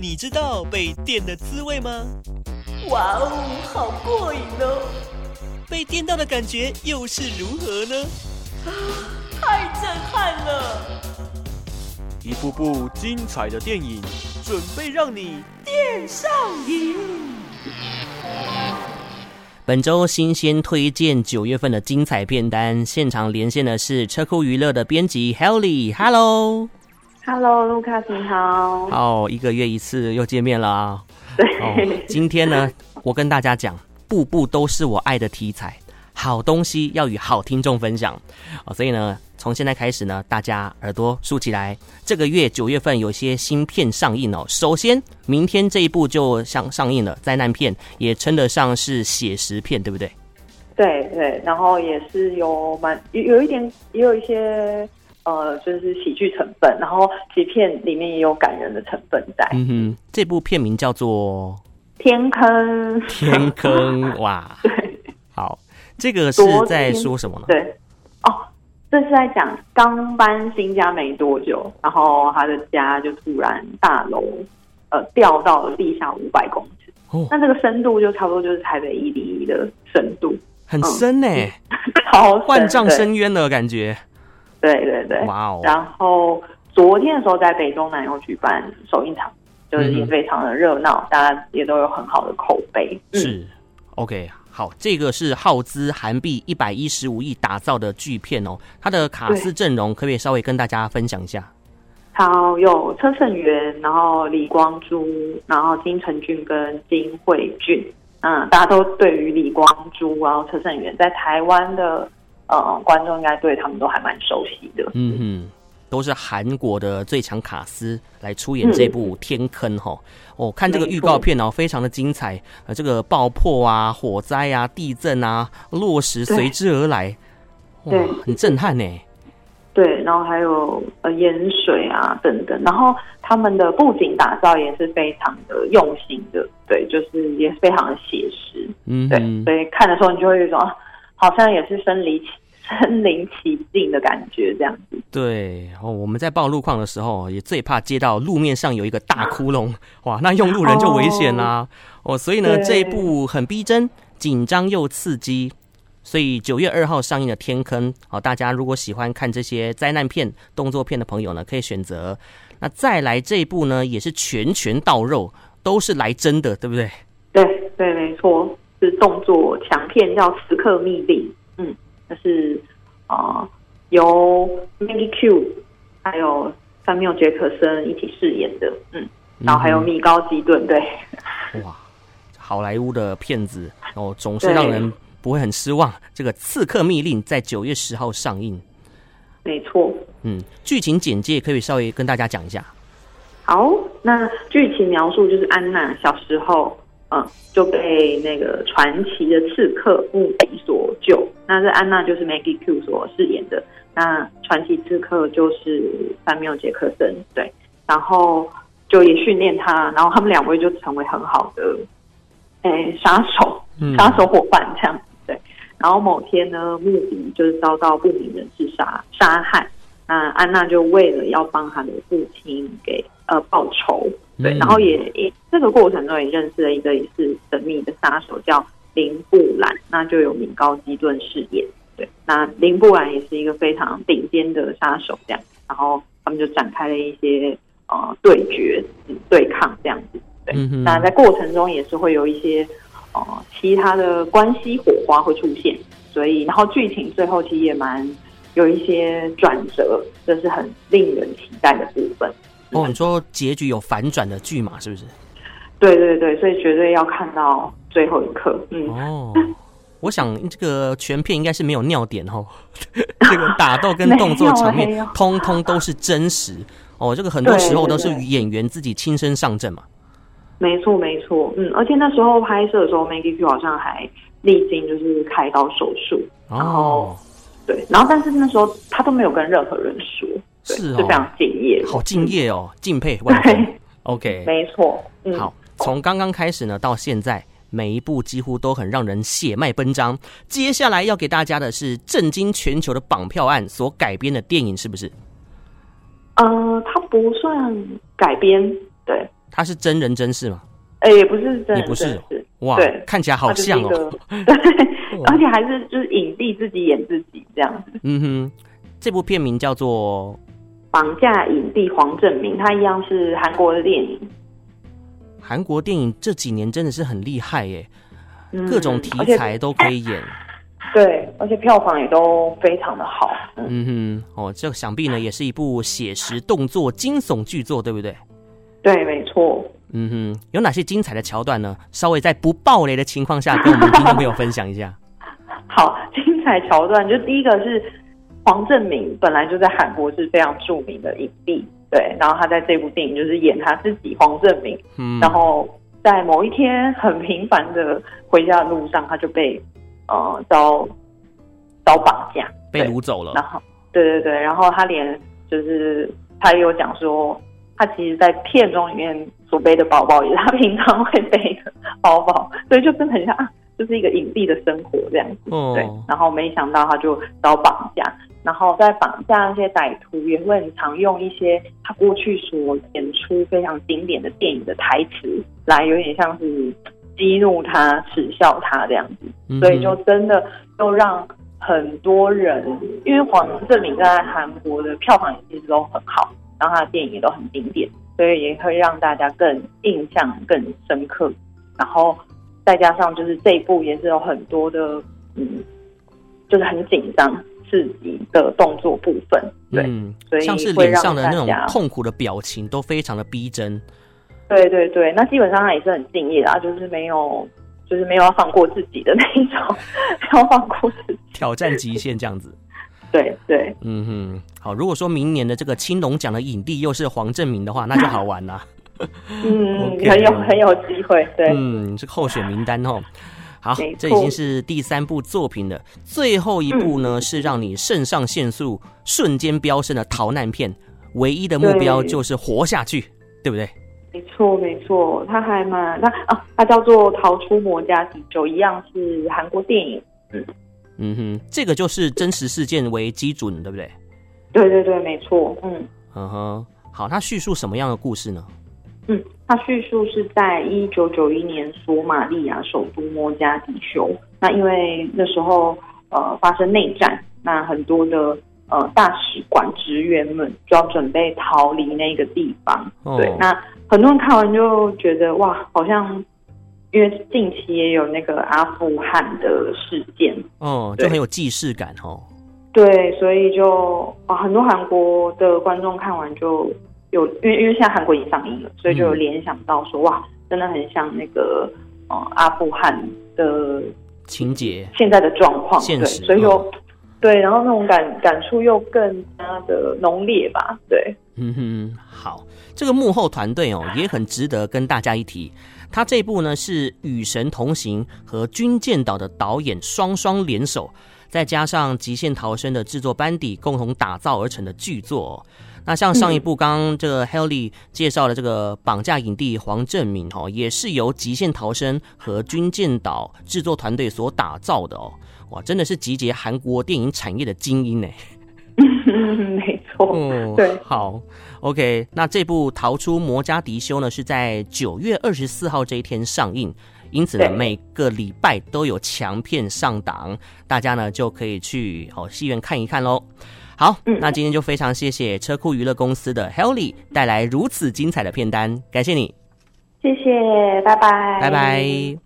你知道被电的滋味吗？哇哦，好过瘾哦！被电到的感觉又是如何呢？啊，太震撼了！一部部精彩的电影，准备让你电上瘾。本周新鲜推荐九月份的精彩片单，现场连线的是车库娱乐的编辑 Helly，Hello。Hello，卢卡斯，你好。哦，一个月一次又见面了啊。对、哦，今天呢，我跟大家讲，步步都是我爱的题材，好东西要与好听众分享。哦，所以呢，从现在开始呢，大家耳朵竖起来。这个月九月份有些新片上映哦。首先，明天这一部就上上映了，灾难片也称得上是写实片，对不对？对对，然后也是有蛮有有一点，也有一些。呃，就是喜剧成分，然后其实片里面也有感人的成分在。嗯哼，这部片名叫做《天坑》。天坑，哇！对，好，这个是在说什么呢？对，哦，这是在讲刚搬新家没多久，然后他的家就突然大楼呃掉到了地下五百公尺。哦，那这个深度就差不多就是台北一零一的深度，很深呢，好、嗯，万丈深渊的感觉。对对对，哇哦！然后昨天的时候在北中南有举办首映场，就是也非常的热闹，嗯、大家也都有很好的口碑。是、嗯、OK，好，这个是耗资韩币一百一十五亿打造的巨片哦，它的卡司阵容可不可以稍微跟大家分享一下？好，有车胜元，然后李光洙，然后金城俊跟金惠俊。嗯，大家都对于李光洙，然后车胜元在台湾的。呃，观众应该对他们都还蛮熟悉的。嗯哼，都是韩国的最强卡司来出演这部《天坑》哈、嗯。哦，看这个预告片哦，非常的精彩。呃，这个爆破啊、火灾啊、地震啊、落石随之而来，哇，很震撼呢。对，然后还有呃盐水啊等等，然后他们的布景打造也是非常的用心的。对，就是也非常的写实。嗯，对，所以看的时候你就会有一种好像也是身临。身临其境的感觉，这样子。对，哦，我们在报路况的时候，也最怕接到路面上有一个大窟窿，哇，那用路人就危险啦。哦，哦，所以呢，这一部很逼真、紧张又刺激。所以九月二号上映的《天坑》，哦，大家如果喜欢看这些灾难片、动作片的朋友呢，可以选择。那再来这一部呢，也是拳拳到肉，都是来真的，对不对？对对，没错，是动作强片，叫《时刻密令》。嗯。就是啊、呃，由 Maggie Q 还有三缪杰克森一起饰演的，嗯，然后还有米高基顿，对，哇，好莱坞的片子哦，总是让人不会很失望。这个《刺客密令》在九月十号上映，没错，嗯，剧情简介可以稍微跟大家讲一下。好，那剧情描述就是安娜小时候。嗯，就被那个传奇的刺客穆迪所救。那这安娜就是 Maggie Q 所饰演的。那传奇刺客就是山缪杰克森，对。然后就也训练他，然后他们两位就成为很好的诶杀手，杀手伙伴这样子。对。然后某天呢，穆迪就是遭到不明人士杀杀害。那安娜就为了要帮他的父亲给呃报仇。对，然后也也这个过程中也认识了一个也是神秘的杀手，叫林布兰，那就有米高基顿饰演。对，那林布兰也是一个非常顶尖的杀手，这样，然后他们就展开了一些呃对决、对抗这样子。对，那在过程中也是会有一些呃其他的关系火花会出现，所以然后剧情最后其实也蛮有一些转折，这是很令人期待的部分。哦，你说结局有反转的剧嘛是不是？对对对，所以绝对要看到最后一刻。嗯哦，我想这个全片应该是没有尿点哦，这个打斗跟动作场面 通通都是真实哦。这个很多时候都是演员自己亲身上阵嘛。没错没错，嗯，而且那时候拍摄的时候，Maggie Q 好像还历经就是开刀手术，然后、哦、对，然后但是那时候他都没有跟任何人说。是哦，非常敬业，好敬业哦，敬佩万分。OK，没错。嗯、好，从刚刚开始呢，到现在每一部几乎都很让人血脉奔张。接下来要给大家的是震惊全球的绑票案所改编的电影，是不是？呃，它不算改编，对，它是真人真事吗？哎，也不是真人，也不是，是哇，对，看起来好像哦，对，而且还是就是影帝自己演自己这样子。嗯哼，这部片名叫做《绑架影帝黄正明》，他一样是韩国的电影。韩国电影这几年真的是很厉害耶，各种题材都可以演。对，而且票房也都非常的好。嗯哼，哦，这想必呢也是一部写实动作惊悚巨作，对不对？对，没错。嗯哼，有哪些精彩的桥段呢？稍微在不暴雷的情况下，跟我们听众朋友分享一下。好，精彩桥段就第一个是黄正明，本来就在韩国是非常著名的影帝，对，然后他在这部电影就是演他自己黄正明，嗯，然后在某一天很平凡的回家的路上，他就被呃遭遭绑架，被掳走了。然后，对对对，然后他连就是他也有讲说。他其实，在片中里面所背的包包，也是他平常会背的包包，所以就真的很像，就是一个隐蔽的生活这样子。Oh. 对，然后没想到他就遭绑架，然后在绑架那些歹徒，也会很常用一些他过去所演出非常经典的电影的台词，来有点像是激怒他、耻笑他这样子。Mm -hmm. 所以就真的又让很多人，因为黄正明在韩国的票房也其实都很好。然后他的电影也都很经典，所以也会让大家更印象更深刻。然后再加上就是这一步也是有很多的，嗯，就是很紧张刺激的动作部分。对，嗯、所以像是脸上的那种痛苦的表情都非常的逼真。对对对，那基本上他也是很敬业啊，就是没有，就是没有要放过自己的那一种，没有放过自己，挑战极限这样子。对对，嗯哼，好。如果说明年的这个青龙奖的影帝又是黄正明的话，那就好玩了。嗯，okay, 很有很有机会。对，嗯，这个候选名单哦。好，这已经是第三部作品了。最后一部呢，嗯、是让你肾上腺素瞬间飙升的逃难片。唯一的目标就是活下去，对，对不对？没错，没错。他还蛮那啊，他叫做《逃出摩加迪休》，一样是韩国电影。嗯。嗯哼，这个就是真实事件为基准，对不对？对对对，没错。嗯，嗯哼，好，它叙述什么样的故事呢？嗯，它叙述是在一九九一年索马利亚首都摩加迪休。那因为那时候呃发生内战，那很多的呃大使馆职员们就要准备逃离那个地方。哦。对，那很多人看完就觉得哇，好像。因为近期也有那个阿富汗的事件，哦，就很有既视感哦。对，所以就啊，很多韩国的观众看完就有，因为因为现在韩国已经上映了，所以就有联想到说，嗯、哇，真的很像那个呃阿富汗的情节，现在的状况，现实，对，所以就、哦、对，然后那种感感触又更加的浓烈吧，对，嗯哼，好，这个幕后团队哦也很值得跟大家一提。他这部呢是《与神同行》和《军舰岛》的导演双双联手，再加上《极限逃生》的制作班底共同打造而成的巨作。那像上一部刚刚这个 Helly 介绍的这个绑架影帝黄正明哦，也是由《极限逃生》和《军舰岛》制作团队所打造的哦。哇，真的是集结韩国电影产业的精英呢。没错，嗯，对，好，OK，那这部《逃出摩加迪修》呢，是在九月二十四号这一天上映，因此呢，每个礼拜都有强片上档，大家呢就可以去好戏院看一看喽。好，嗯，那今天就非常谢谢车库娱乐公司的 Helly 带来如此精彩的片单，感谢你，谢谢，拜拜，拜拜。